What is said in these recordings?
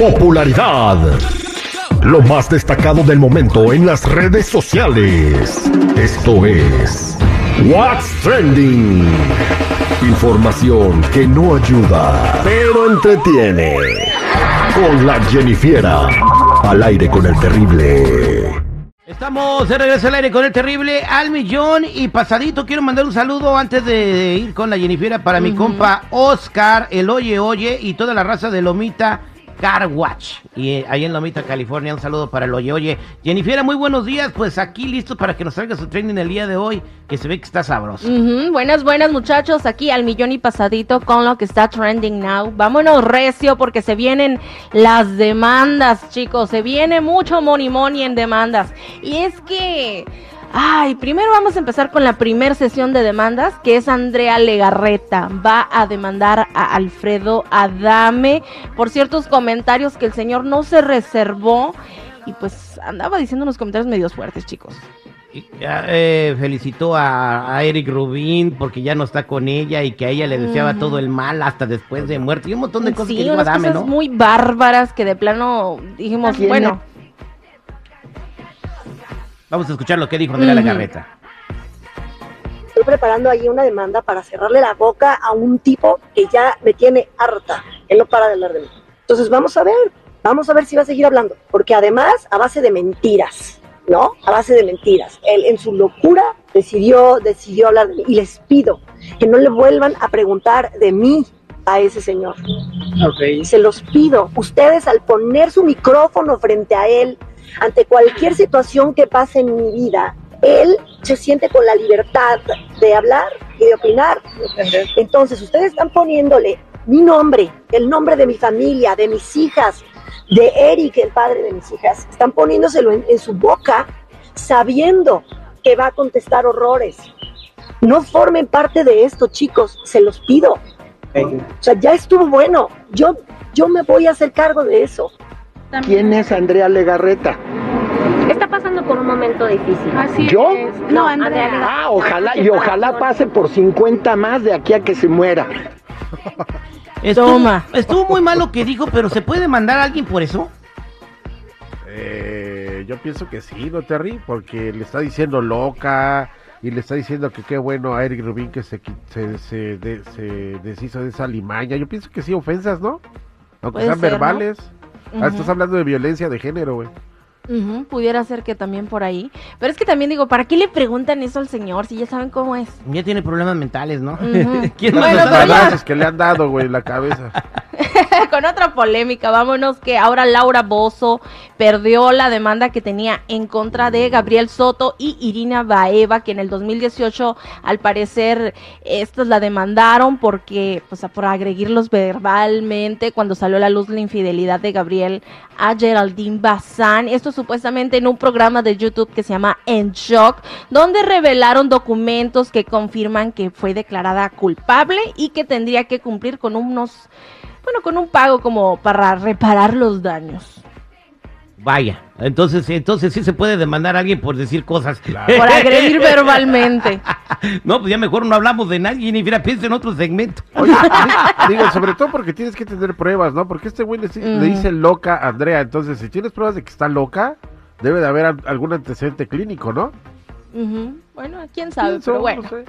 Popularidad. Lo más destacado del momento en las redes sociales. Esto es What's Trending. Información que no ayuda, pero entretiene. Con la Jennifiera. Al aire con el terrible. Estamos de regreso al aire con el terrible al millón y pasadito. Quiero mandar un saludo antes de ir con la Jennifiera para mi compa Oscar, el Oye Oye y toda la raza de Lomita Car Watch. Y eh, ahí en Lomita, California, un saludo para el Oye Oye. Jennifiera, muy buenos días. Pues aquí listos para que nos salga su trending el día de hoy, que se ve que está sabroso. Buenas, buenas muchachos, aquí al millón y pasadito con lo que está trending now. Vámonos recio porque se vienen las demandas, chicos, se viene mucho money money en demandas. Y es que, ay, primero vamos a empezar con la primer sesión de demandas, que es Andrea Legarreta. Va a demandar a Alfredo Adame por ciertos comentarios que el señor no se reservó. Y pues andaba diciendo unos comentarios medios fuertes, chicos. Eh, felicitó a, a Eric Rubin porque ya no está con ella y que a ella le deseaba todo el mal hasta después de muerte. Y un montón de cosas que Sí, dijo unas Adame, cosas ¿no? muy bárbaras que de plano dijimos, bueno, Vamos a escuchar lo que dijo Andrea Ujú. Legarreta. estoy preparando ahí una demanda para cerrarle la boca a un tipo que ya me tiene harta, que no para de hablar de mí. Entonces vamos a ver, vamos a ver si va a seguir hablando, porque además a base de mentiras, ¿no? A base de mentiras. Él en su locura decidió, decidió hablar de mí y les pido que no le vuelvan a preguntar de mí a ese señor. Se los pido. Ustedes al poner su micrófono frente a él, ante cualquier situación que pase en mi vida, él se siente con la libertad de hablar y de opinar. Entonces, ustedes están poniéndole mi nombre, el nombre de mi familia, de mis hijas, de Eric, el padre de mis hijas, están poniéndoselo en, en su boca sabiendo que va a contestar horrores. No formen parte de esto, chicos, se los pido. O sea, ya estuvo bueno. Yo, yo me voy a hacer cargo de eso. ¿Quién es Andrea Legarreta? Está pasando por un momento difícil. Así ¿Yo? es. No, Andrea. Ah, ojalá, y ojalá pase por 50 más de aquí a que se muera. Estuvo, Toma. estuvo muy mal lo que dijo, pero ¿se puede mandar a alguien por eso? Eh, yo pienso que sí, ¿no, Terry? Porque le está diciendo loca y le está diciendo que qué bueno a Eric Rubin que se, se, se, de- se deshizo de esa limaña. Yo pienso que sí, ofensas, ¿no? Aunque sean ser, ¿no? Ah, estás hablando de violencia de género, güey. Pudiera ser que también por ahí. Pero es que también digo, ¿para qué le preguntan eso al señor si ya saben cómo es? Ya tiene problemas mentales, ¿no? Ujú. ¿Quién Bueno, está ya-? Los que le han dado, güey, la cabeza. Con otra polémica, vámonos que ahora Laura Bozo perdió la demanda que tenía en contra de Gabriel Soto y Irina Baeva, que en el 2018 al parecer estos la demandaron porque, pues, por agredirlos verbalmente cuando salió a la luz la infidelidad de Gabriel a Geraldine Bazán. Esto supuestamente en un programa de YouTube que se llama En Shock, donde revelaron documentos que confirman que fue declarada culpable y que tendría que cumplir con unos bueno, con un pago como para reparar los daños. Vaya, entonces, entonces sí se puede demandar a alguien por decir cosas. Por agredir verbalmente. No, pues ya mejor no hablamos de nadie, ni mira, piensa en otro segmento. Oye, digo, sobre todo porque tienes que tener pruebas, ¿no? Porque este güey le, dice loca a Andrea. Entonces, si tienes pruebas de que está loca, debe de haber al- algún antecedente clínico, ¿no? Ujú. Bueno, quién sabe, Pienso, pero bueno. no sé.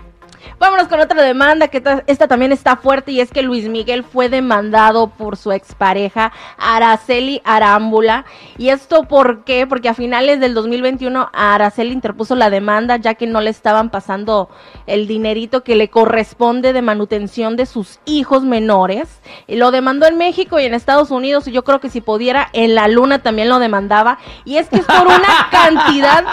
Vámonos con otra demanda que ta- esta también está fuerte y es que Luis Miguel fue demandado por su expareja Araceli Arámbula. ¿Y esto por qué? Porque a finales del 2021 Araceli interpuso la demanda ya que no le estaban pasando el dinerito que le corresponde de manutención de sus hijos menores. Y lo demandó en México y en Estados Unidos y yo creo que si pudiera en la luna también lo demandaba. Y es que es por una cantidad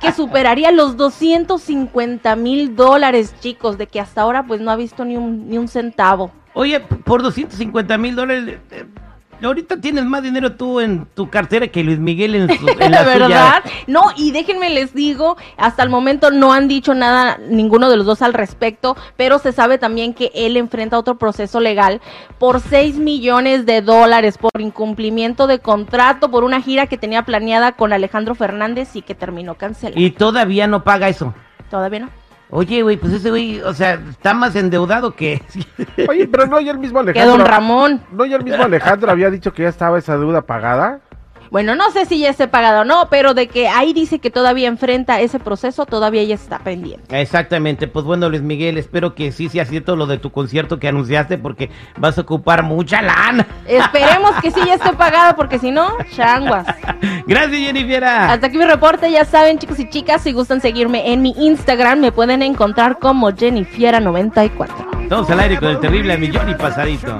que superaría los 250 mil dólares, chicos, de que hasta ahora pues no ha visto ni un, ni un centavo. Oye, por 250 mil dólares, eh, ahorita tienes más dinero tú en tu cartera que Luis Miguel en, su, en la ¿Verdad? suya. No, y déjenme les digo, hasta el momento no han dicho nada ninguno de los dos al respecto, pero se sabe también que él enfrenta otro proceso legal por 6 millones de dólares por incumplimiento de contrato por una gira que tenía planeada con Alejandro Fernández y que terminó cancelada. Y todavía no paga eso. Todavía no. Oye, güey, pues ese güey, o sea, está más endeudado que... Oye, pero no, ya el mismo Que Alejandro. don Ramón. No, ya el mismo Alejandro había dicho que ya estaba esa deuda pagada. Bueno, no sé si ya esté pagado o no, pero de que ahí dice que todavía enfrenta ese proceso, todavía ya está pendiente. Exactamente, pues bueno, Luis Miguel, espero que sí sea cierto lo de tu concierto que anunciaste porque vas a ocupar mucha lana. Esperemos que sí ya esté pagado, porque si no, changuas. Gracias, Jennifer. Hasta aquí mi reporte, ya saben chicos y chicas, si gustan seguirme en mi Instagram, me pueden encontrar como Jennifiera94. Estamos al aire con el terrible millón y pasadito.